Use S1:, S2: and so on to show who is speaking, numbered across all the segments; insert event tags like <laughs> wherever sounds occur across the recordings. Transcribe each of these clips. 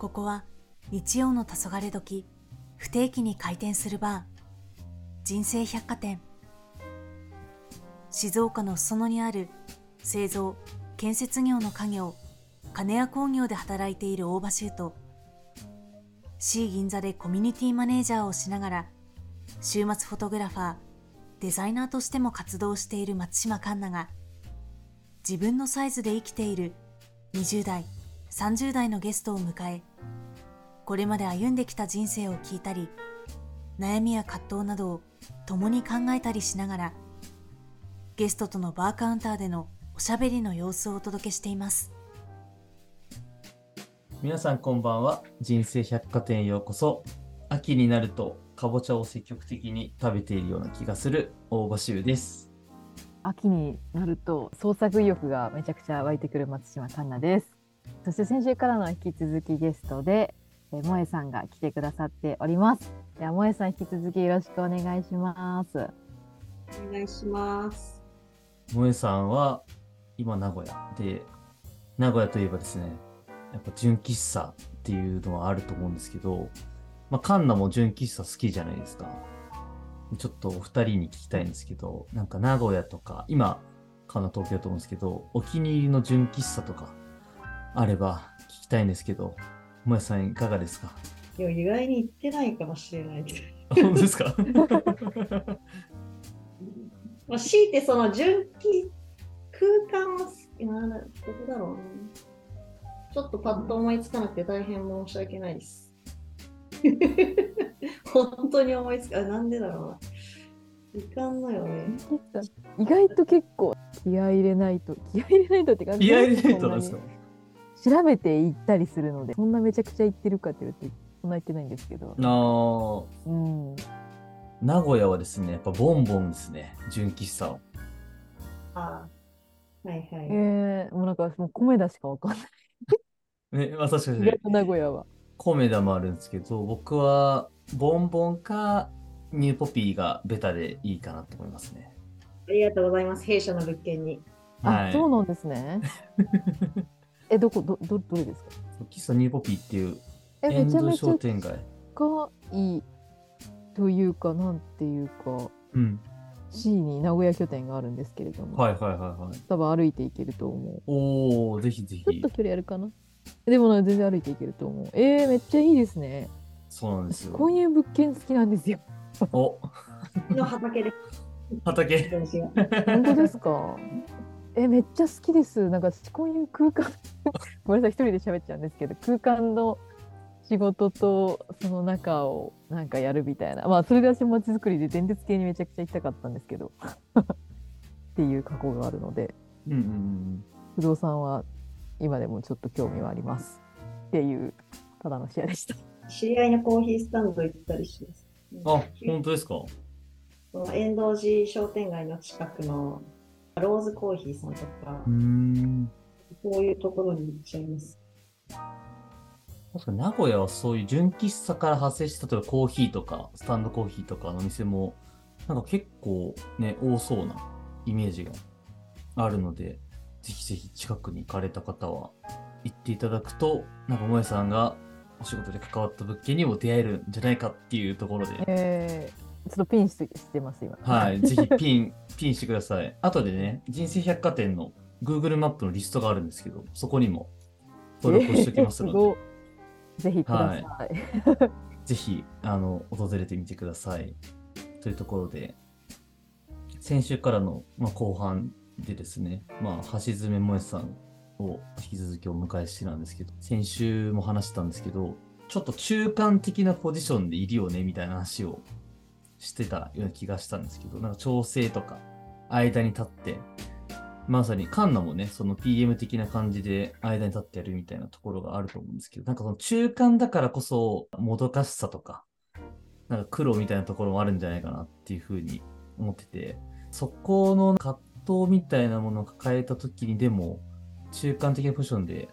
S1: ここは日曜の黄昏時、不定期に開店するバー、人生百貨店。静岡の裾野にある製造、建設業の家業、金谷工業で働いている大場修と、C 銀座でコミュニティマネージャーをしながら、週末フォトグラファー、デザイナーとしても活動している松島環奈が、自分のサイズで生きている20代、30代のゲストを迎え、これまで歩んできた人生を聞いたり、悩みや葛藤などを共に考えたりしながら、ゲストとのバーカウンターでのおしゃべりの様子をお届けしています。
S2: 皆さんこんばんは。人生百貨店へようこそ。秋になるとかぼちゃを積極的に食べているような気がする大場修です。
S3: 秋になると創作意欲がめちゃくちゃ湧いてくる松島環奈です。そして先週からの引き続きゲストでえ萌えさんが来てくださっております。では萌えさん引き続きよろしくお願いします。
S4: お願いします。
S2: 萌えさんは今名古屋で、名古屋といえばですね、やっぱ純喫茶っていうのはあると思うんですけど、まあ、カンナも純喫茶好きじゃないですか。ちょっとお二人に聞きたいんですけど、なんか名古屋とか、今、カンナ東京だと思うんですけど、お気に入りの純喫茶とかあれば聞きたいんですけど、もやさんいかがですか？
S4: いや意外に行ってないかもしれない
S2: 本当ですか？<laughs>
S4: まあ強いてその純気空間は好きなどこだろうね。ちょっとパッと思いつかなくて大変申し訳ないです。<laughs> 本当に思いつかなんでだろうな。いかんのよね。
S3: 意外と結構気合い入れないと気合い入れないとって感じ
S2: 気合い入れないとなんですか？
S3: 調べて行ったりするのでそんなめちゃくちゃ行ってるかっていうとそんな行ってないんですけど。
S2: あ、うん、名古屋はですねやっぱボンボンですね純喫茶
S4: ああはいはい。
S3: えー、もうなんかもう米田しかわかんない。<laughs>
S2: ねまあ確かに、ね、
S3: 名古屋は。
S2: 米田もあるんですけど僕はボンボンかニューポピーがベタでいいかなと思いますね。
S4: ありがとうございます弊社の物件に。
S3: あ、はい、そうなんですね <laughs> え、どこ、ど、ど、どれですか？
S2: 喫茶ニーポピーっていうえ、めちゃめちゃ近
S3: いというか、なんていうか、うん。C に名古屋拠点があるんですけれども、
S2: はいはいはいはい。
S3: 多分歩いていけると思う。
S2: おおぜひぜひ。
S3: ちょっと距離あるかな？でも全然歩いていけると思う。えー、めっちゃいいですね。
S2: そうなんですよ。
S3: こういう物件好きなんですよ。
S2: お
S4: の畑で。
S2: 畑。
S3: 本当ですか？えめっちゃ好きです。なんかこういう空間。<laughs> ごめんなさい一人で喋っちゃうんですけど空間の仕事とその中をなんかやるみたいな。まあそれで私もちづくりで電鉄系にめちゃくちゃ行きたかったんですけど。<laughs> っていう過去があるので、うんうんうん、不動産は今でもちょっと興味はあります。っていうただの試合でした。
S4: 知り合いのコーヒースタンド行ったりします。
S2: あ、本当ですか？
S4: 遠藤寺商店街の近くのローズコーヒーさんとか、こういうところに行っちゃいます。
S2: 確かに名古屋はそういう純喫茶から派生した例えばコーヒーとかスタンドコーヒーとかの店もなんか結構ね多そうなイメージがあるのでぜひぜひ近くに行かれた方は行っていただくとなんか萌さんがお仕事で関わった物件にも出会えるんじゃないかっていうところで、
S3: えー、ちょっとピンしてしてます、今。
S2: はい、ぜひピン、<laughs> ピンしてください。後でね、人生百貨店の Google マップのリストがあるんですけど、そこにも登録しておきますので。えー、
S3: ぜひください。はい、
S2: ぜひ、あの、訪れてみてください。というところで、先週からの、まあ、後半でですね、まあ、橋爪萌さんを引き続きお迎えしてなんですけど、先週も話したんですけど、ちょっと中間的なポジションでいるよねみたいな話をしてたような気がしたんですけど、なんか調整とか、間に立って、まさにカンナもね、その PM 的な感じで間に立ってやるみたいなところがあると思うんですけど、なんかその中間だからこそ、もどかしさとか、なんか苦労みたいなところもあるんじゃないかなっていうふうに思ってて、そこの葛藤みたいなものを抱えた時にでも、中間的なポジションで、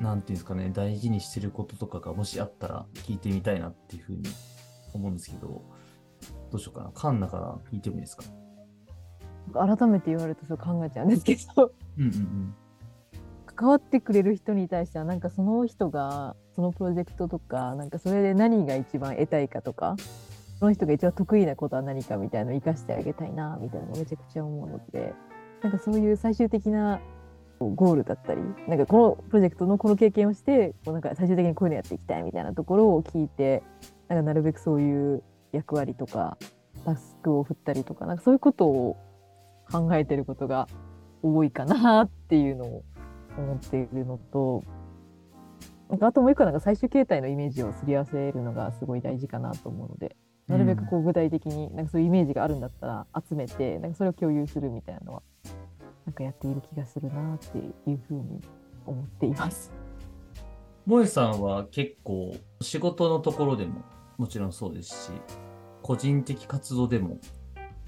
S2: なんていうんですかね、大事にしてることとかがもしあったら聞いてみたいなっていうふうに思うんですけど、どうしようかな。カンナから聞いてもいいですか？
S3: 改めて言われるとそう考えちゃうんですけど。うんうん、うん、関わってくれる人に対してはなんかその人がそのプロジェクトとかなんかそれで何が一番得たいかとかその人が一番得意なことは何かみたいなのを生かしてあげたいなみたいなのをめちゃくちゃ思うのでなんかそういう最終的なゴールだったりなんかこのプロジェクトのこの経験をしてこうなんか最終的にこういうのやっていきたいみたいなところを聞いてなんかなるべくそういう役割とかタスクを振ったりとかなんかそういうことを考えてることが多いかなっていうのを思っているのとあともう一個なんか最終形態のイメージをすり合わせるのがすごい大事かなと思うのでなるべくこう具体的になんかそういうイメージがあるんだったら集めてなんかそれを共有するみたいなのはなんかやっている気がするなっていうふうに思っています。
S2: 萌さんは結構仕事のところでももちろんそうですし、個人的活動でも、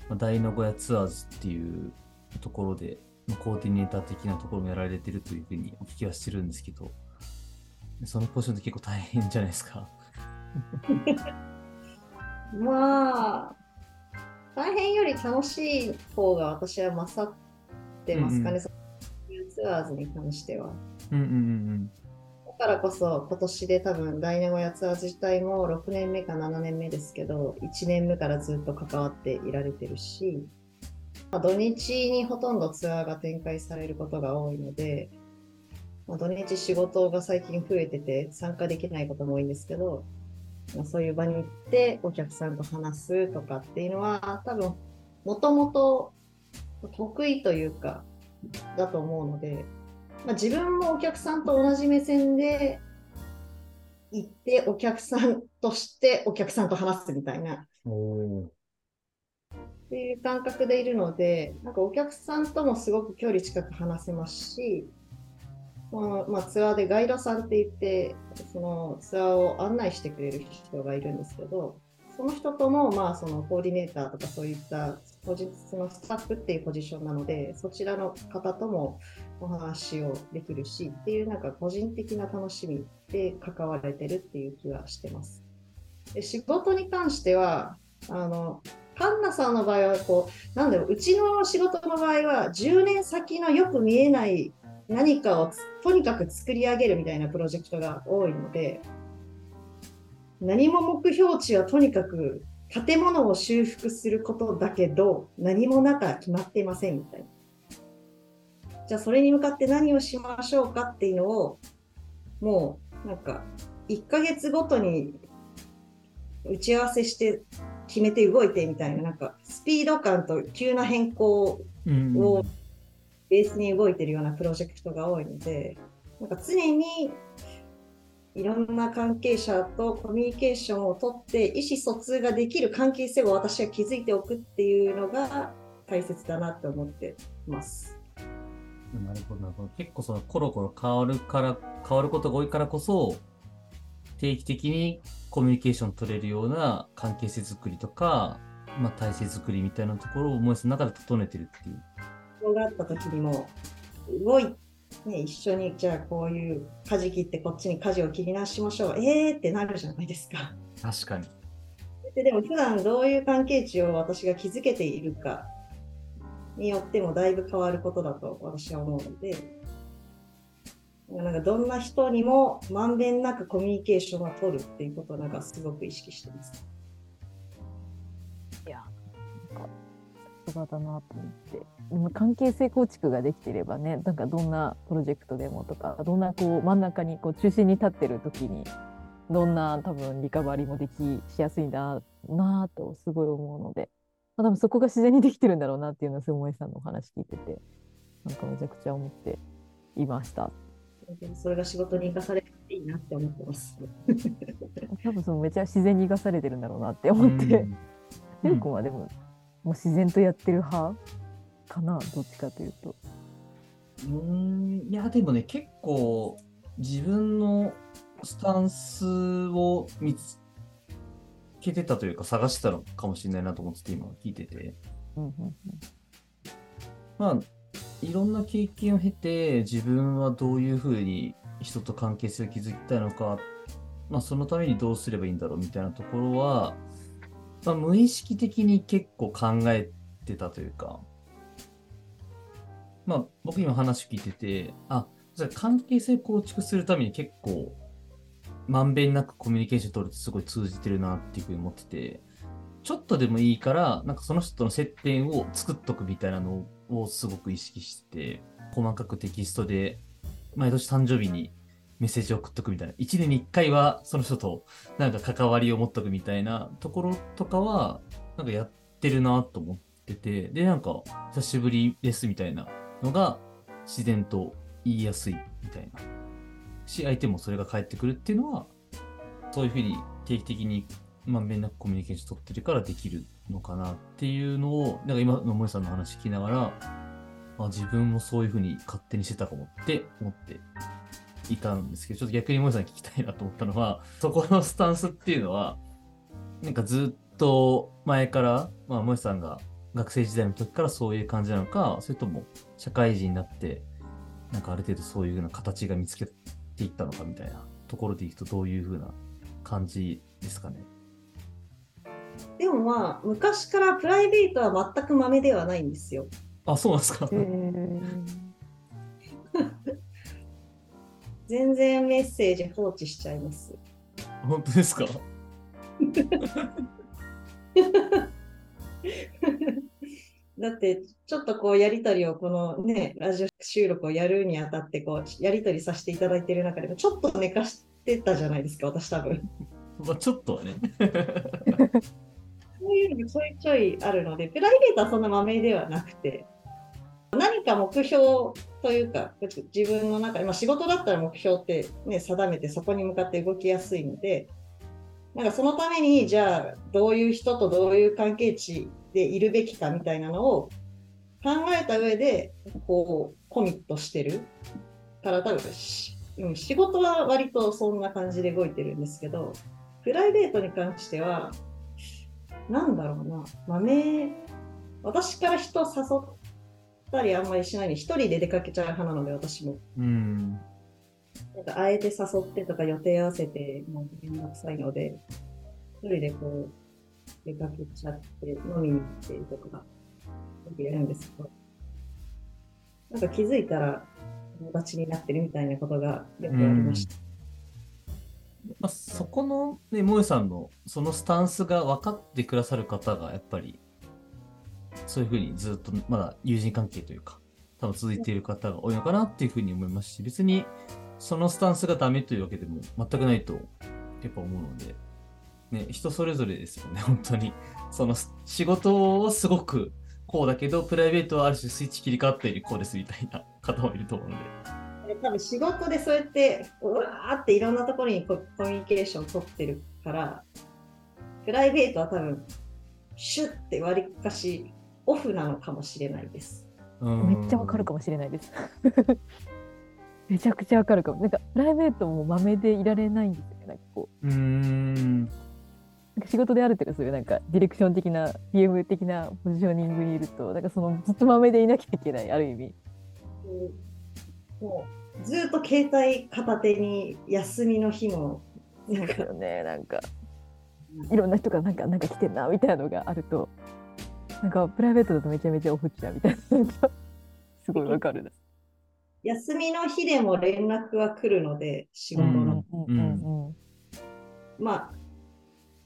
S2: まあ大の小屋ツアーズっていうところで、まあコーディネーター的なところもやられてるというふうにお聞きはしてるんですけど、そのポジションって結構大変じゃないですか。<laughs>
S4: まあ、大変より楽しい方が私は勝ってますかね、
S2: うんうん
S4: ツアーズに関しては。
S2: うんうんうん
S4: だからこそ今年で多分ダイナゴヤツアー自体も6年目か7年目ですけど1年目からずっと関わっていられてるし、まあ、土日にほとんどツアーが展開されることが多いので、まあ、土日仕事が最近増えてて参加できないことも多いんですけど、まあ、そういう場に行ってお客さんと話すとかっていうのは多分もともと得意というかだと思うので。まあ、自分もお客さんと同じ目線で行ってお客さんとしてお客さんと話すみたいな。っていう感覚でいるのでなんかお客さんともすごく距離近く話せますし、まあまあ、ツアーでガイドさんって言ってそのツアーを案内してくれる人がいるんですけどその人ともまあそのコーディネーターとかそういったポジそのスタッフっていうポジションなのでそちらの方ともお話をできるしっていうなんか個人的な楽しみで関われてるっていう気はしてます。で仕事に関してはあのカンナさんの場合はこうなんだろううちの仕事の場合は10年先のよく見えない何かをとにかく作り上げるみたいなプロジェクトが多いので何も目標値はとにかく建物を修復することだけど何も中決まっていませんみたいな。じゃあそれに向かって何をしましょうかっていうのをもうなんか1ヶ月ごとに打ち合わせして決めて動いてみたいななんかスピード感と急な変更をベースに動いてるようなプロジェクトが多いのでなんか常にいろんな関係者とコミュニケーションをとって意思疎通ができる関係性を私は築いておくっていうのが大切だなって思ってます。
S2: なるほど、なるほど。結構そのコロコロ変わるから、変わることが多いからこそ、定期的にコミュニケーション取れるような関係性づくりとか、まあ体制づくりみたいなところを思いつの中で整えてるっていう。
S4: 必要があった時にも動いね、一緒にじゃあこういう舵切ってこっちに舵を切り直しましょうえーってなるじゃないですか。
S2: 確かに。
S4: ででも普段どういう関係値を私が築けているかによってもだいぶ変わることだと私は思うのでなんかどんな人にもまんべんなくコミュニケーションを取るっていうことをなんかすごく意識してます。
S3: いや、なんか、さすがだなと思って。でも関係性構築ができてればね、なんかどんなプロジェクトでもとか、どんなこう真ん中にこう中心に立ってる時に、どんな多分リカバリーもできしやすいんだなぁとすごい思うので、多分そこが自然にできてるんだろうなっていうのをすごいさんのお話聞いてて、なんかめちゃくちゃ思っていました。
S4: それが仕事に生かされていいなって思ってます。<laughs>
S3: 多分そのめちゃ自然に生かされてるんだろうなって思って、
S2: うん
S3: はでも、もう自然とやってる派かな、どっちかというと。
S2: うーん、いや、でもね、結構自分のスタンスを見つけてたというか、探してたのかもしれないなと思ってて、今聞いてて。
S3: うんうんうん
S2: まあ、いろんな経験を経て、自分はどういうふうに人と関係性を築きたいのか、まあ、そのためにどうすればいいんだろうみたいなところは、まあ、無意識的に結構考えてたというか、まあ、僕今話聞いてて、あ、じゃあ関係性構築するために結構、まんべんなくコミュニケーション取るってすごい通じてるなっていうふうに思ってて、ちょっとでもいいから、なんかその人との接点を作っとくみたいなのをすごく意識して、細かくテキストで、毎年誕生日にメッセージを送っとくみたいな、1年に1回はその人となんか関わりを持っとくみたいなところとかは、なんかやってるなと思ってて、で、なんか、久しぶりですみたいなのが自然と言いやすいみたいな。し、相手もそれが返ってくるっていうのは、そういうふうに定期的にまんべんなくコミュニケーション取ってるからできるのかなっていうのを、なんか今の萌さんの話聞きながら、あ自分もそういうふうに勝手にしてたかもって思っていたんですけど、ちょっと逆に萌さんに聞きたいなと思ったのは、そこのスタンスっていうのは、なんかずっと前から、まあ、萌さんが学生時代の時からそういう感じなのか、それとも社会人になって、なんかある程度そういうふうな形が見つけていったのかみたいなところでいくとどういうふうな感じですかね？
S4: でもまあ、昔からプライベートは全く豆ではないんですよ。
S2: あ、そうなんですか？
S3: えー <laughs>
S4: 全然メッセージ放置しちゃいます。
S2: 本当ですか？<laughs>
S4: だって、ちょっとこう、やりとりを、このね、ラジオ収録をやるにあたって、こう、やりとりさせていただいている中でも、ちょっと寝かしてたじゃないですか、私多分。
S2: まあ、ちょっとはね。
S4: そういうのがちょいちょいあるので、プライベートはそんな豆ではなくて、何か目標というか、自分の中で、まあ、仕事だったら目標って、ね、定めてそこに向かって動きやすいので、なんかそのために、じゃあ、どういう人とどういう関係値でいるべきかみたいなのを考えた上で、こう、コミットしてるから、多分し、うん、仕事は割とそんな感じで動いてるんですけど、プライベートに関しては、なんだろうな、豆、私から人を誘ったりあんまりしないに、一人で出かけちゃう派なので、私も。
S2: うん。
S4: なんかあえて誘ってとか予定合わせて、もうめんどくさいので、一人でこう、出かけちゃって、飲みに行ってとか、よくやるんですけど、なんか気づいたら友達になってるみたいなことがよくありました。
S2: まあ、そこのね、萌さんのそのスタンスが分かってくださる方がやっぱり、そういうふうにずっとまだ友人関係というか、多分続いている方が多いのかなっていうふうに思いますし、別にそのスタンスがダメというわけでも全くないとやっぱ思うので、ね、人それぞれですよね、<laughs> 本当に。その仕事はすごくこうだけど、プライベートはある種スイッチ切り替わったよりこうですみたいな <laughs> 方もいると思うので。
S4: 多分仕事でそうやってうわーっていろんなところにココミュニケーションを取ってるからプライベートは多分シュッて割りかしオフなのかもしれないです。
S3: めっちゃわかるかもしれないです。<laughs> めちゃくちゃわかるかも。なんかプライベートも豆でいられないんですよね。なんかこ
S2: う。
S3: うなんか仕事である程度そういうなんかディレクション的な PM 的なポジショニングにいるとなんかそのずっと豆でいなきゃいけないある意味。
S4: もうずっと携帯片手に休みの日も
S3: そうですよね。なんかいろんな人がなんかなんか来てんなみたいなのがあるとなんかプライベートだとめちゃめちゃオフっちゃうみたいな <laughs> すごいわかるな。
S4: 休みの日でも連絡は来るので仕事の、
S3: うんうんうん
S4: まあ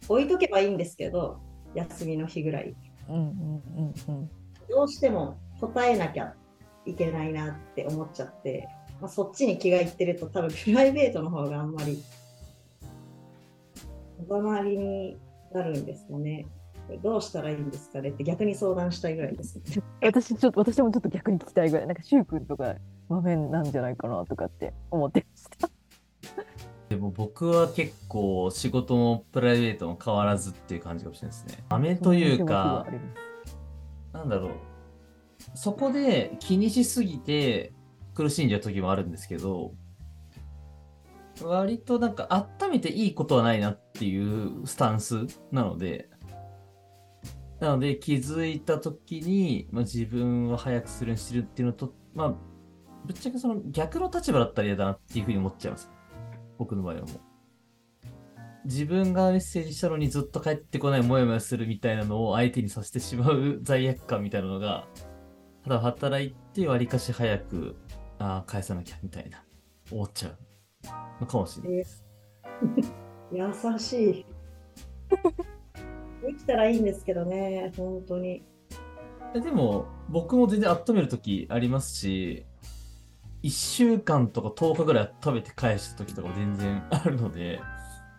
S4: 置いとけばいいんですけど休みの日ぐらい
S3: うんうんうんうん
S4: どうしても答えなきゃいけないなって思っちゃって、まあ、そっちに気がいってると多分 <laughs> プライベートの方があんまりおざまりになるんですよね。どうしたらいいんですかねって逆に相談したいぐらいです。
S3: 私ちょっと私もちょっと逆に聞きたいぐらいなんかシュウ君とか場面なんじゃないかなとかって思ってました。
S2: でも僕は結構仕事もプライベートも変わらずっていう感じかもしれないですね。雨というか、なんだろう。そこで気にしすぎて苦しんじゃう時もあるんですけど、割となんか温めていいことはないなっていうスタンスなので、なので気づいた時に、まあ、自分は早くするようにしてるっていうのと、まあ、ぶっちゃけその逆の立場だったら嫌だなっていうふうに思っちゃいます。僕の場合はもう。自分がメッセージしたのにずっと帰ってこないモヤモヤするみたいなのを相手にさせてしまう <laughs> 罪悪感みたいなのが、ただ働いて割かし早くああ、返さなきゃみたいな、思っちゃうのかもしれないです。
S4: 優しい。<laughs> できたらいいんですけどね、本当に。
S2: えでも、僕も全然温めるときありますし、1週間とか10日ぐらい温めて返したときとかも全然あるので、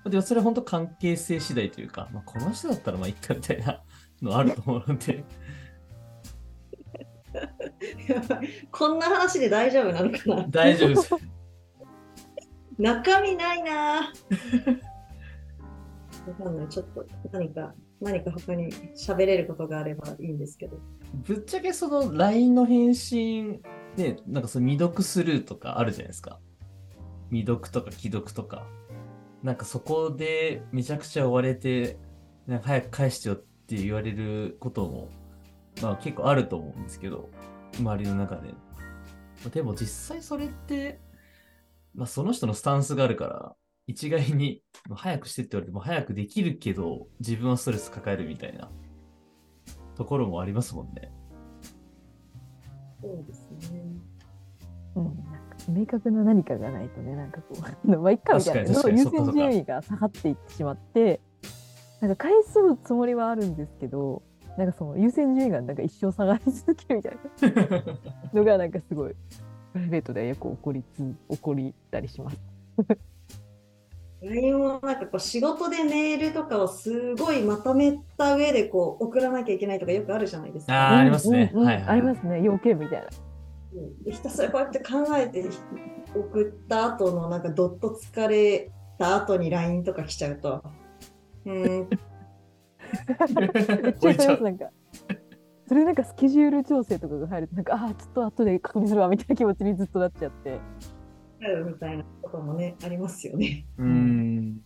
S2: でもそれは本当関係性次第というか、まあ、この人だったらまあいっかみたいなのあると思うので、
S4: やばいこんな話で大丈夫なのかな？
S2: 大丈夫です。
S4: 中身ないなぁ。わかんない。ちょっと何か、何か他に喋れることがあればいいんですけど。
S2: ぶっちゃけその LINE の返信で、なんかその未読スルーとかあるじゃないですか。未読とか既読とか。なんかそこでめちゃくちゃ追われて、なんか早く返してよって言われることも、まあ結構あると思うんですけど、周りの中で。でも実際それって、まあその人のスタンスがあるから、一概に早くしてって言われても早くできるけど、自分はストレス抱えるみたいなところもありますもんね。
S4: そうですね。
S3: うん、なんか明確な何かがないとね、なんかこう、<laughs> まあ、いっかみたいな、優先順位が下がっていってしまって、なんか返すつもりはあるんですけど、なんかその優先順位がなんか一生下がり続けるみたいな。<laughs> のが、なんかすごい、プライベートでよく起こりつ起こりたりします。
S4: LINE もなんかこう仕事でメールとかをすごいまとめた上でこう送らなきゃいけないとかよくあるじゃないですか。
S2: ありますね
S3: うんうん
S2: はい
S3: ありますね、要件みたいな。
S4: うんでひたすらこうやって考えて送った後のなんかドット疲れた後に LINE とか来ちゃうと、うーん、
S3: め <laughs> っちゃなんか。<laughs> それなんかスケジュール調整とかが入ると、なんか、ああ、ちょっと後で確認するわみたいな気持ちにずっとなっちゃって。
S4: みたいなこともね、ありますよね。
S2: うーん。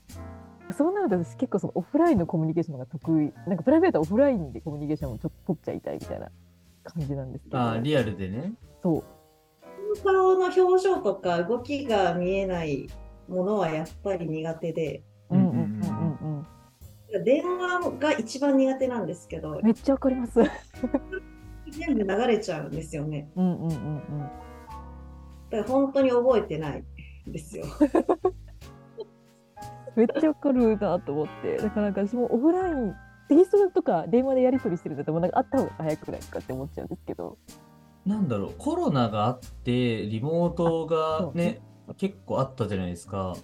S3: そうなると私結構そのオフラインのコミュニケーションが得意。なんかプライベートはオフラインでコミュニケーションをちょっと取っちゃいたいみたいな感じなんですけど。
S2: あーリアルでね。
S3: そう。
S4: 顔の表情とか動きが見えないものはやっぱり苦手で、
S3: うんうんうんうんうん。
S4: 電話が一番苦手なんですけど、
S3: めっちゃわかります。うん
S4: 全部流れちゃうんですよね。
S3: うんうんうん。
S4: だから本当に覚えてないんですよ。<laughs>
S3: めっちゃわかるなと思って。だからなんか私もオフライン、テキストとか電話でやり取りしてるんだったらもうなんかあった方が早くないかって思っちゃうんですけど。
S2: なんだろう、コロナがあって、リモートがね、結構あったじゃないですか。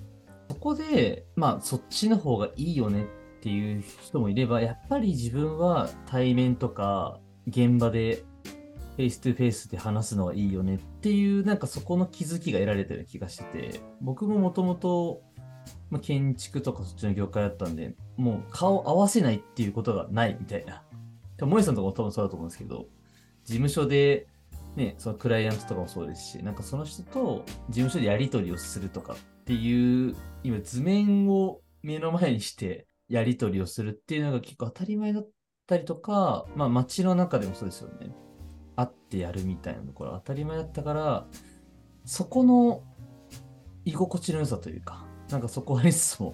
S2: そこで、まあ、そっちの方がいいよねっていう人もいれば、やっぱり自分は対面とか、現場で、 face to face で話すのはいいよねっていう、なんかそこの気づきが得られたような気がしてて、僕ももともと、建築とかそっちの業界だったんで、もう顔合わせないっていうことがないみたいな。でも萌さんとかも多分そうだと思うんですけど、事務所でね、そのクライアントとかもそうですし、なんかその人と事務所でやり取りをするとかっていう、今図面を目の前にしてやり取りをするっていうのが結構当たり前だったりとか、まあ街の中でもそうですよね。会ってやるみたいなところ当たり前だったから、そこの居心地の良さというか、なんかそこはありつつも、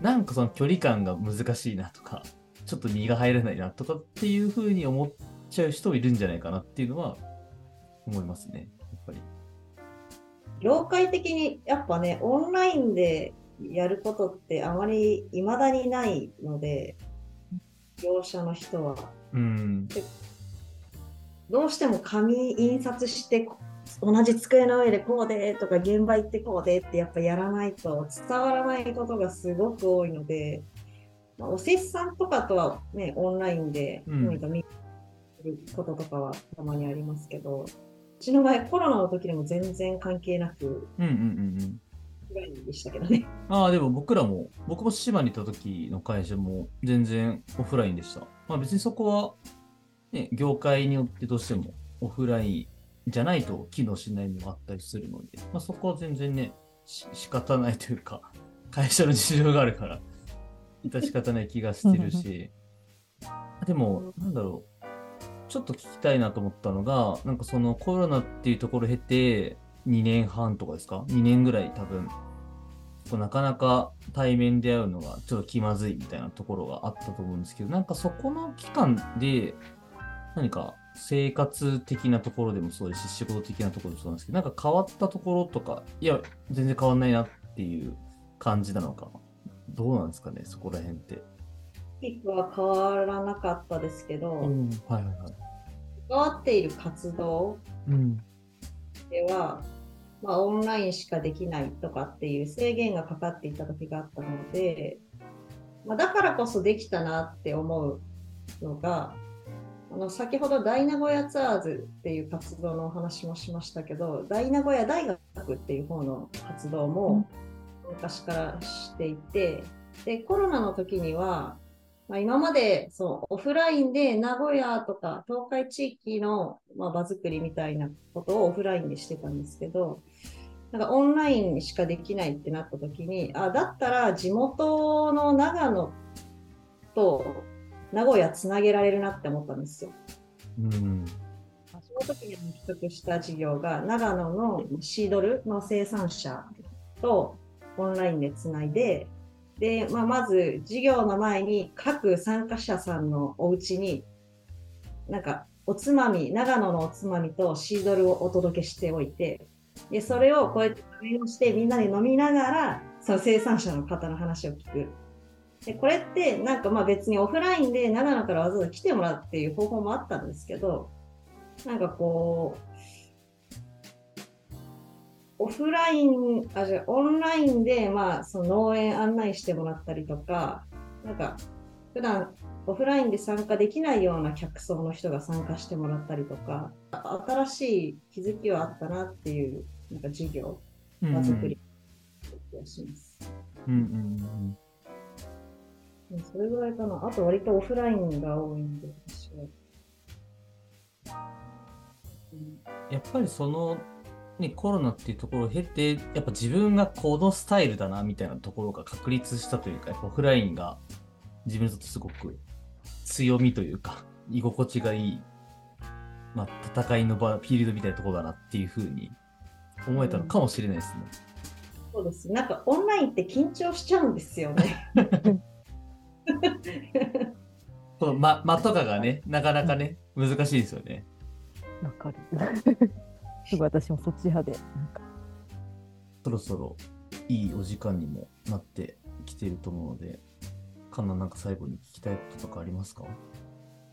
S2: なんかその距離感が難しいなとか、ちょっと身が入らないなとかっていうふうに思っちゃう人もいるんじゃないかなっていうのは思いますね、やっぱり。
S4: 業界的にやっぱね、オンラインでやることってあまり未だにないので、業者の人は。
S2: うん。
S4: どうしても紙印刷して同じ机の上でこうでとか現場行ってこうでってやっぱやらないと伝わらないことがすごく多いので、まあ、おせっさんとかとはね、オンラインで
S2: うん
S4: 何か見ることとかはたまにありますけど、うちの場合コロナの時でも全然関係なく、
S2: うんうんうんうん。
S4: ラインでしたけどね。
S2: ああ、でも僕らも、僕も島にいた時の会社も全然オフラインでした。まあ別にそこは、ね、業界によってどうしてもオフラインじゃないと機能しないのもあったりするので、まあそこは全然ね、し仕方ないというか、会社の事情があるから、致し方ない気がしてるし、でも、なんだろう、ちょっと聞きたいなと思ったのが、なんかそのコロナっていうところを経て、2年半とかですか ?2 年ぐらい多分、こうなかなか対面で会うのがちょっと気まずいみたいなところがあったと思うんですけど、なんかそこの期間で何か生活的なところでもそうですし、仕事的なところでもそうなんですけど、なんか変わったところとか、いや、全然変わんないなっていう感じなのか、どうなんですかね、そこら辺って。
S4: ピークは変わらなかったですけど、
S2: うん、はいはいはい。
S4: 関わっている活動
S2: うん。
S4: では、まあ、オンラインしかできないとかっていう制限がかかっていた時があったので、まあ、だからこそできたなって思うのが、あの先ほど大名古屋ツアーズっていう活動のお話もしましたけど、大名古屋大学っていう方の活動も昔からしていて、でコロナの時には、まあ、今までそのオフラインで名古屋とか東海地域の、まあ、場作りみたいなことをオフラインでしてたんですけど、なんかオンラインしかできないってなった時に、あ、だったら地元の長野と名古屋つなげられるなって思ったんですよ。
S2: うん。
S4: その時に取得した事業が長野のシードルの生産者とオンラインでつないで、で、まあ、まず授業の前に各参加者さんのお家になんかおつまみ、長野のおつまみとシードルをお届けしておいて、でそれをこうやって食べをしてみんなで飲みながらその生産者の方の話を聞く。でこれってなんかまあ別にオフラインで長野からわざわざ来てもらうっていう方法もあったんですけど、なんかこう、オフライン、あ、じゃあオンラインで、まあ、その農園案内してもらったりとか、なんか、普段オフラインで参加できないような客層の人が参加してもらったりとか、あ新しい気づきはあったなっていう、なんか授業、
S2: うん
S4: 場作り、気がします。
S2: うんうんうん
S4: うんそれぐらいかな。あと割とオフラインが多いんで、私は。うん
S2: やっぱりその、ね、コロナっていうところを経て、やっぱ自分がこのスタイルだなみたいなところが確立したというか、オフラインが自分にとってすごく強みというか、居心地がいい、まあ、戦いの場、フィールドみたいなところだなっていうふうに思えたのかもしれないですね。
S4: そうです。なんかオンラインって緊張しちゃうんですよね。<laughs>
S2: この間間とかがね、なかなかね、難しいですよね。
S3: わかる。すごい私もそっち派で。
S2: そろそろいいお時間にもなってきていると思うので、カンナなんか最後に聞きたいこととかありますか？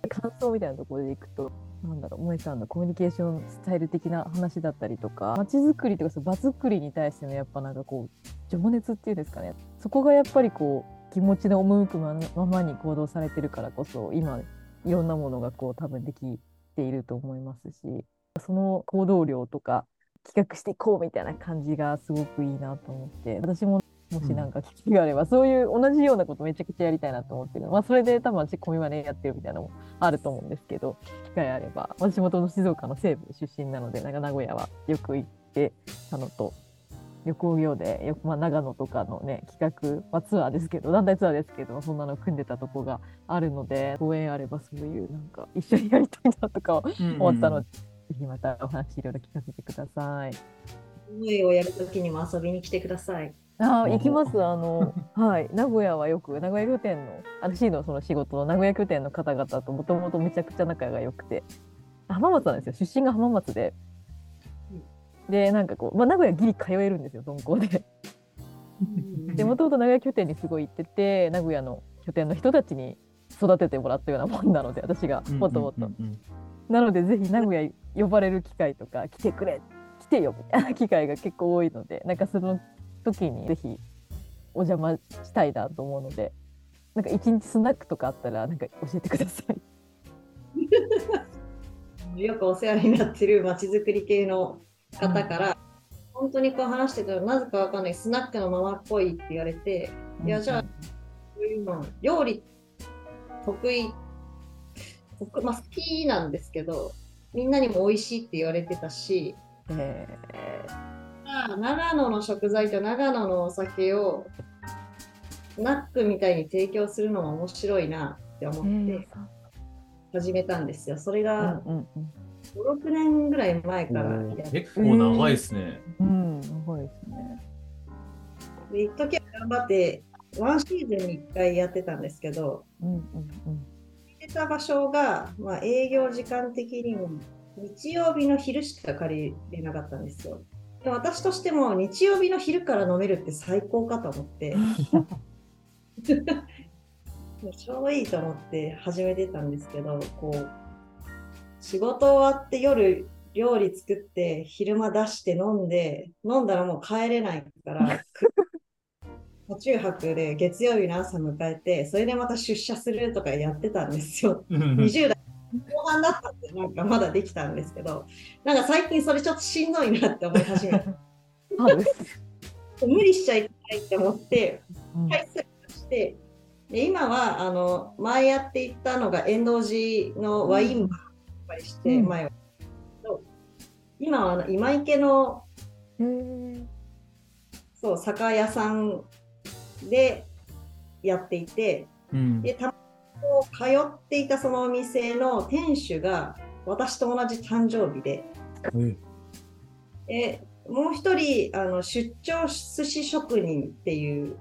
S3: 感想みたいなところでいくと、なんだろう、萌さんのコミュニケーションスタイル的な話だったりとか、街づくりとかその場作りに対してのやっぱなんかこう、情熱っていうんですかね、そこがやっぱりこう、気持ちの赴くままに行動されてるからこそ、今、いろんなものがこう、多分できていると思いますし、その行動量とか、企画していこうみたいな感じがすごくいいなと思って、私ももしなんか機会があれば、そういう同じようなことめちゃくちゃやりたいなと思ってる。まあ、それで多分私、コミマネやってるみたいなのもあると思うんですけど、機会あれば、私もともと静岡の西部出身なので、なんか名古屋はよく行ってたのと、旅行業でよく、まあ、長野とかのね、企画、まあ、ツアーですけど、団体ツアーですけど、そんなの組んでたとこがあるので、ご縁あればそういう、なんか一緒にやりたいなとか思ったので、ぜひまたお話いろいろ聞かせてください。
S4: 思いをやるときにも遊びに来てください。
S3: ああ、
S2: お
S3: 行きます。あの、はい。名古屋はよく、名古屋拠点の、私のその仕事の名古屋拠点の方々ともともとめちゃくちゃ仲が良くて、浜松なんですよ。出身が浜松で。で、なんかこう、まあ、名古屋ギリ通えるんですよ、鈍行で。で、もともと名古屋拠点にすごい行ってて、名古屋の拠点の人たちに育ててもらったようなもんなので、私がもともと。なので、ぜひ名古屋呼ばれる機会とか、来てくれ、来てよみたいな機会が結構多いので、なんかその時にぜひお邪魔したいなと思うので、なんか一日スナックとかあったら、なんか教えてください。<laughs>
S4: よくお世話になってるまちづくり系の方から、本当にこう話してたらなぜかわかんないスナックのままっぽいって言われて、いやじゃあそういうの料理得意得まあ、好きなんですけどみんなにも美味しいって言われてたし
S3: え
S4: まあ長野の食材と長野のお酒をスナックみたいに提供するのも面白いなって思
S3: ー
S4: って始めたんですよ。それ
S3: うん
S4: が
S3: うん
S4: 5、6年ぐらい前からやって
S2: 結構長いですね。
S3: うん。うん、長いですね。
S4: で一時は頑張ってワンシーズンに1回やってたんですけど
S3: うんうんうん。
S4: でれた場所が、まあ、営業時間的にも日曜日の昼しか借りれなかったんですよ。で私としても日曜日の昼から飲めるって最高かと思って、<laughs> <laughs> ちょうどいいと思って始めてたんですけど、こう、仕事終わって夜料理作って昼間出して飲んで、飲んだらもう帰れないから、<laughs> 途中泊で月曜日の朝迎えて、それでまた出社するとかやってたんですよ。20代後半だったんで、なんかまだできたんですけど、なんか最近それちょっとしんどいなって思い始めて。<laughs> 無理しちゃいけないって思って、
S3: うん
S4: 回数として、で今はあの前やっていたのが遠藤寺のワインバーやっぱりして、
S3: うん。
S4: 前は。今はあの今池のそう酒屋さんでやっていて、
S2: うん。
S4: でたまに通っていたそのお店の店主が私と同じ誕生日で、
S2: え
S4: でもう一人あの出張寿司職人っていう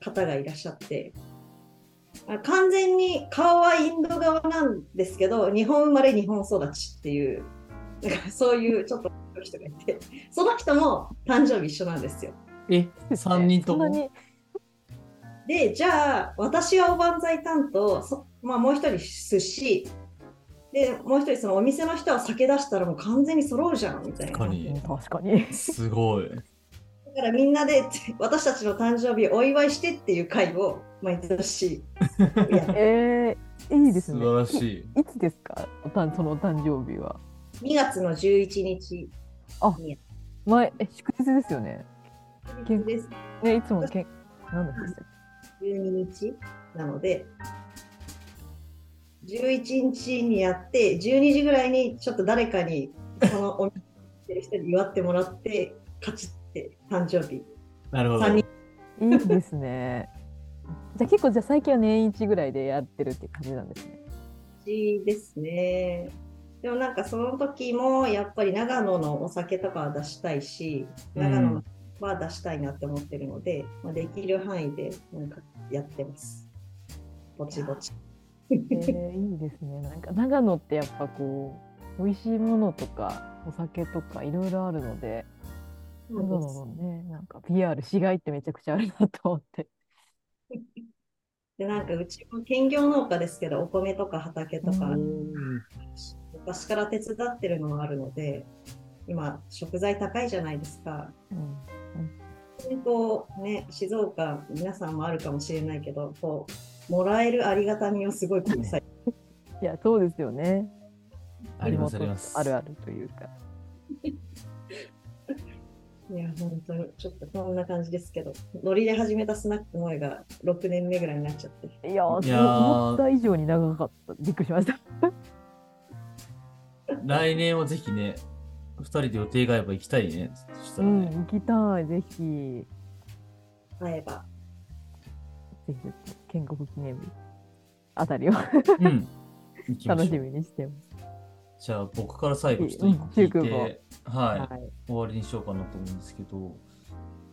S4: 方がいらっしゃってあ完全に顔はインド側なんですけど日本生まれ日本育ちっていうなんかそういうちょっと人がいてその人も誕生日一緒なんですよ。
S2: え、3人とも？
S4: でじゃあ私はおばんざい担当、そまあ、もう一人寿司でもう一人そのお店の人は酒出したらもう完全に揃うじゃんみたいな。
S2: 確かに
S3: うん確かに。
S2: すごい。
S4: だからみんなで私たちの誕生日をお祝いしてっていう会を毎年 <laughs>
S3: えー、いいですね。
S2: 素晴らしい。
S3: いつですか？おたんそのお誕生日は。
S4: 2月の11日
S3: あ
S4: に
S3: 前、え、祝日ですよね。けん
S4: です
S3: ね、いつもけん、なんだっけ
S4: ？12日なので11日にやって12時ぐらいにちょっと誰かにそのお店にる人に祝ってもらってカチって誕生日
S2: なるほど。
S4: 3人
S3: いいですね。じゃあ結構じゃあ最近は年一ぐらいでやってるって感じなんですね。
S4: ですね。でもなんかその時もやっぱり長野のお酒とかは出したいし、
S2: うん
S4: 長野は出したいなって思ってるので、まあ、できる範囲でなんかやってます。ぼちぼち。
S3: えー、いいですね。なんか長野ってやっぱこう美味しいものとかお酒とかいろいろあるので、長野のね、なんか PR 市街ってめちゃくちゃあるなと思って。
S4: でなんかうちも兼業農家ですけど、お米とか畑とか、
S3: うん
S4: 昔から手伝ってるのがあるので、今、食材高いじゃないですか。
S3: うん
S4: 本当ね、静岡、皆さんもあるかもしれないけど、こう、もらえるありがたみをすごいこうさ
S3: いや、そうですよね。
S2: ありますあります。
S3: あるあるというか。
S4: いや、本当にちょっとこんな感じですけど、ノリで始めたスナック萌えが6年目ぐらいになっちゃって。
S3: いやー、
S2: いやー
S3: 思った以上に長かった。びっくりしました。<laughs>
S2: 来年はぜひね、2人で予定が合えば行きたいね。そした
S3: うん、
S2: らね。
S3: 行きたい。ぜひ、
S4: 会えば。
S3: ぜひ、建国記念日あたりを
S2: うん。<laughs>
S3: 楽しみにしてます。
S2: じゃあ僕から最後ちょっと聞い
S3: 中
S2: て、はい、
S3: はい。
S2: 終わりにしようかなと思うんですけど、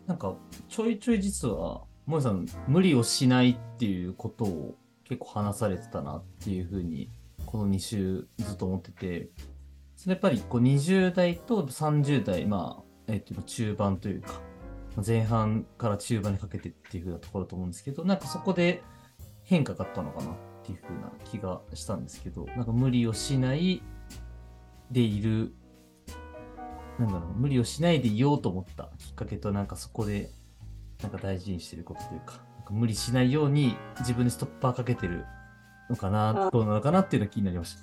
S2: なんかちょいちょい実は、萌えさん、無理をしないっていうことを結構話されてたなっていうふうに、この2週ずっと思ってて、それやっぱりこう20代と30代、まあ、えっと、中盤というか、前半から中盤にかけてっていうふうなところだと思うんですけど、なんかそこで変化があったのかなっていうふうな気がしたんですけど、なんか無理をしないでいるなんだろう、無理をしないでいようと思ったきっかけと、なんかそこで、なんか大事にしてることというか、か無理しないように自分でストッパーかけてるのかな、
S4: あ
S2: どうなのかなっていうのが気になりました。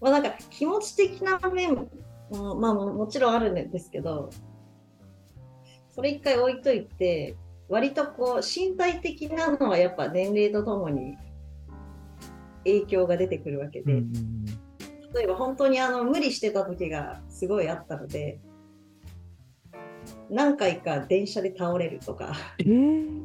S4: まあ、なんか気持ち的な面も、まあ、ももちろんあるんですけど、それ一回置いといて、割とこう身体的なのはやっぱ年齢とともに影響が出てくるわけで、例えば本当にあの無理してた時がすごいあったので、何回か電車で倒れるとか、
S3: えー、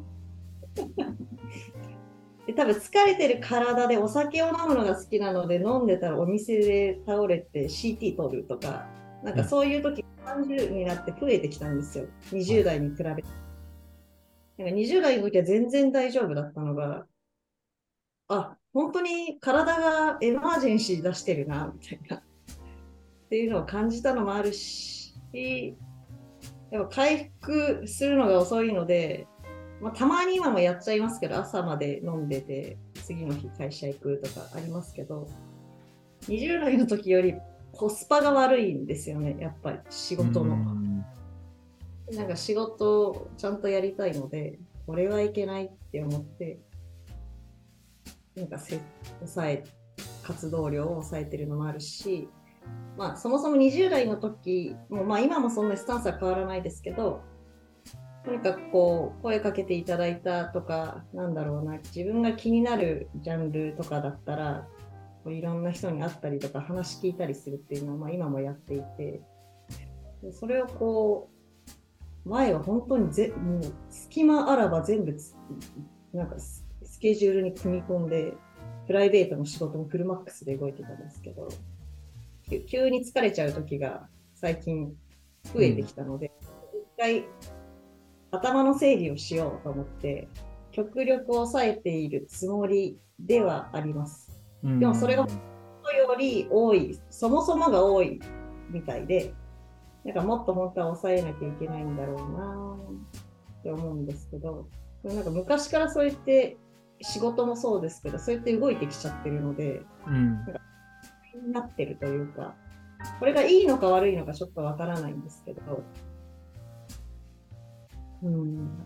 S3: <laughs>
S4: で多分疲れてる体でお酒を飲むのが好きなので飲んでたらお店で倒れて CT 取るとか。なんかそういう時30になって増えてきたんですよ。20代に比べて。なんか20代の時は全然大丈夫だったのがあ、本当に体がエマージェンシー出してるな、みたいな。っていうのを感じたのもあるし、やっぱ回復するのが遅いので、まあ、たまに今もやっちゃいますけど、朝まで飲んでて、次の日会社行くとかありますけど、20代の時よりコスパが悪いんですよね、やっぱり仕事の。なんか仕事をちゃんとやりたいので、これはいけないって思って、なんかせ抑え、活動量を抑えてるのもあるし、まあそもそも20代の時も、まあ今もそんなスタンスは変わらないですけど、とにかくこう声かけていただいたとか、なんだろうな、自分が気になるジャンルとかだったら、こういろんな人に会ったりとか話聞いたりするっていうのは、まあ、今もやっていて、それをこう、前は本当にぜもう隙間あらば全部なんかケジュールに組み込んで、プライベートの仕事もフルマックスで動いてたんですけど、急に疲れちゃう時が最近増えてきたので、うん、一回頭の整理をしようと思って、極力抑えているつもりではあります。でもそれがより多い、そもそもが多いみたいで、なんかもっと本当は抑えなきゃいけないんだろうなって思うんですけど、なんか昔からそうやって仕事もそうですけど、そうやって動いてきちゃってるので、うん、なんかになってるというか、これがいいのか悪いのかちょっとわからないんですけど、うん。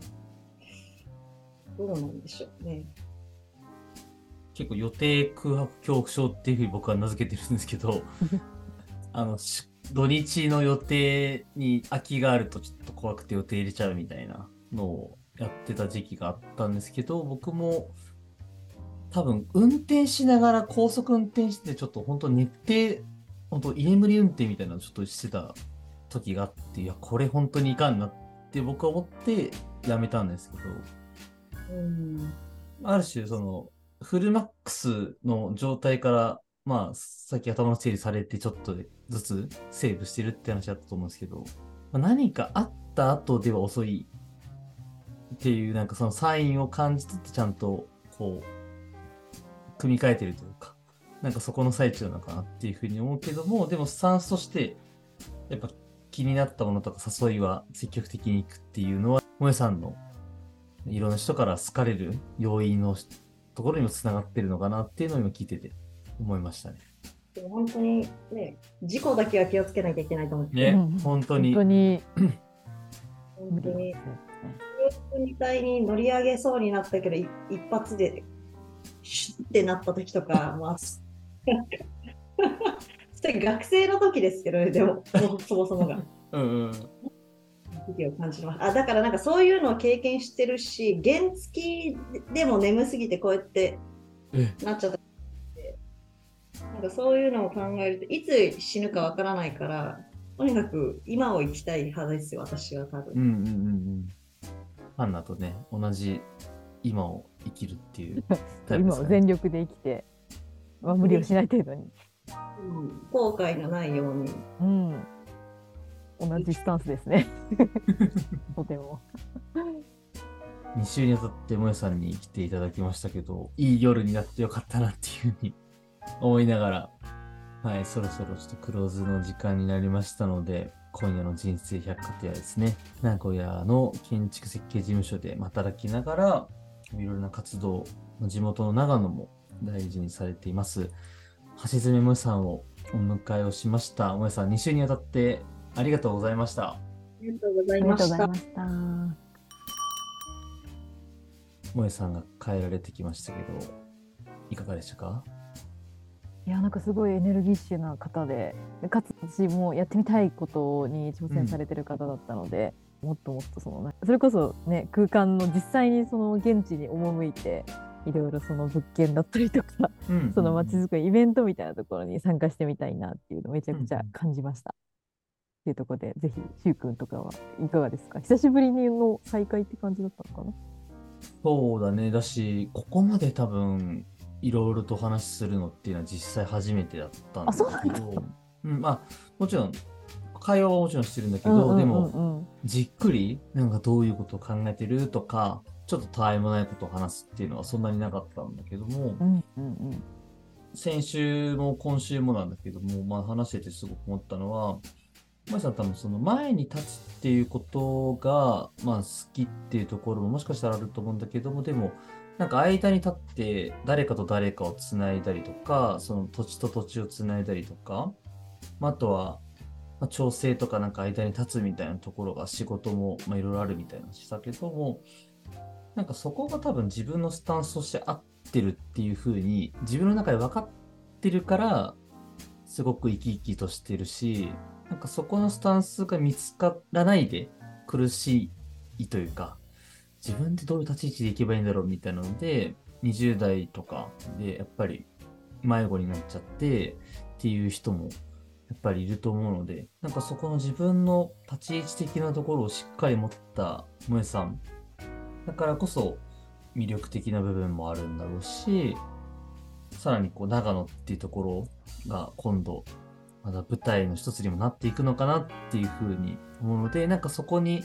S4: どうなんでしょうね。
S2: 結構予定空白恐怖症っていうふうに僕は名付けてるんですけど、<laughs> あの、土日の予定に空きがあるとちょっと怖くて予定入れちゃうみたいなのをやってた時期があったんですけど、僕も多分運転しながら高速運転してちょっと本当寝て、本当居眠り運転みたいなのをちょっとしてた時があって、いや、これ本当にいかんなっって僕は思ってやめたんですけど、うん、ある種そのフルマックスの状態からまあさっき頭の整理されてちょっとずつセーブしてるって話だったと思うんですけど、まあ、何かあった後では遅いっていうなんかそのサインを感じつつちゃんとこう組み替えてるというかなんかそこの最中なのかなっていうふうに思うけどもでもスタンスとしてやっぱ気になったものとか誘いは積極的に行くっていうのは、萌さんのいろんな人から好かれる要因のところにもつながってるのかなっていうのを今聞いてて思いましたね。
S4: でも本当にね、事故だけは気をつけなきゃいけないと思って。
S2: ね、本当に。
S3: 本当に。
S4: 本当に。みたいに乗り上げそうになったけど、一発でシュッてなった時とか、まあ、<laughs> 学生の時ですけど、ね、でも、<laughs> そもそもが。うんうん。時を感じます。あだからなんかそういうのを経験してるし原付でも眠すぎてこうやってなっちゃった。なんかそういうのを考えるといつ死ぬかわからないからとにかく今を生きたい派ですよ私は多分。うんうんうんうん、
S2: ハンナとね同じ今を生きるっていう、<laughs>
S3: ね、今を全力で生きて、まあ、無理をしない程度に。
S4: うん、後悔がないように。う
S3: ん、同じスタンスですね。<laughs> とても。
S2: 2週にわたってもえさんに来ていただきましたけど、いい夜になってよかったなっていうふうに <laughs> 思いながら、はい、そろそろちょっとクローズの時間になりましたので、今夜の人生百貨店はですね、名古屋の建築設計事務所で働きながら、いろいろな活動、地元の長野も大事にされています。橋爪萌さんをお迎えをしました。萌さん、2週にわたってありがとうございました。あ
S4: りがとうございました。
S2: 萌さんが変えられてきましたけど、いかがでしたか？
S3: いやなんかすごいエネルギッシュな方でかつ私もやってみたいことに挑戦されてる方だったので、うん、もっともっとそのそれこそね空間の実際にその現地に赴いていろいろその物件だったりとか、うん、そのまちづくりイベントみたいなところに参加してみたいなっていうのをめちゃくちゃ感じました。っていうところでぜひしゅうくんとかはいかがですか？久しぶりの再会って感じだったのかな？
S2: そうだね。だしここまで多分いろいろと話するのっていうのは実際初めてだったんだけどうん、まあもちろん会話はもちろんしてるんだけど、うんうんうんうん、でもじっくりなんかどういうことを考えてるとかちょっとたわいもないことを話すっていうのはそんなになかったんだけども、
S3: うんうん
S2: 先週も今週もなんだけども、まあ、話しててすごく思ったのは、まさん多分その前に立つっていうことが、まあ、好きっていうところももしかしたらあると思うんだけども、でも、なんか間に立って誰かと誰かをつないだりとか、その土地と土地をつないだりとか、まあ、あとは、まあ、調整とかなんか間に立つみたいなところが仕事もいろいろあるみたいなしたけども、なんかそこが多分自分のスタンスとして合ってるっていう風に自分の中で分かってるからすごく生き生きとしてるしなんかそこのスタンスが見つからないで苦しいというか自分でどういう立ち位置でいけばいいんだろうみたいなので20代とかでやっぱり迷子になっちゃってっていう人もやっぱりいると思うのでなんかそこの自分の立ち位置的なところをしっかり持った萌さんだからこそ魅力的な部分もあるんだろうし、さらにこう長野っていうところが今度まだ舞台の一つにもなっていくのかなっていうふうに思うので、なんかそこに、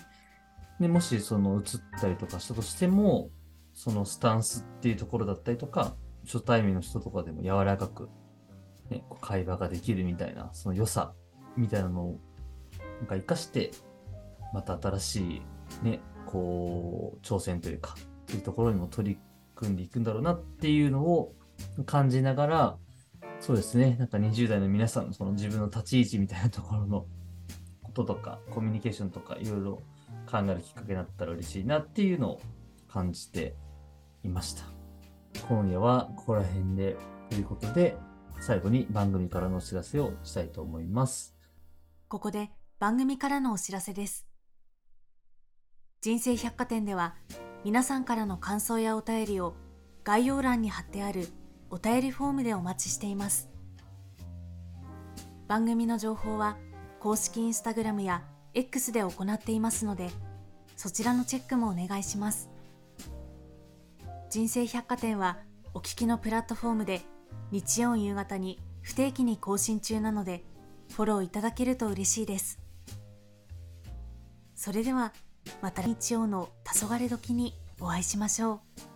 S2: ね、もしその移ったりとかしたとしても、そのスタンスっていうところだったりとか、初対面の人とかでも柔らかく、ね、会話ができるみたいな、その良さみたいなのを、なんか活かして、また新しいね、こう、挑戦というか、っていうところにも取り組んでいくんだろうなっていうのを感じながら、そうですね、なんか20代の皆さんのその自分の立ち位置みたいなところのこととか、コミュニケーションとかいろいろ考えるきっかけになったら嬉しいなっていうのを感じていました。今夜はここら辺でということで、最後に番組からのお知らせをしたいと思います。
S1: ここで番組からのお知らせです。人生百貨店では皆さんからの感想やお便りを概要欄に貼ってあるお便りフォームでお待ちしています。番組の情報は公式インスタグラムや X で行っていますので、そちらのチェックもお願いします。人生百貨店はお聞きのプラットフォームで日曜夕方に不定期に更新中なので、フォローいただけると嬉しいです。それではまた日曜の黄昏時にお会いしましょう。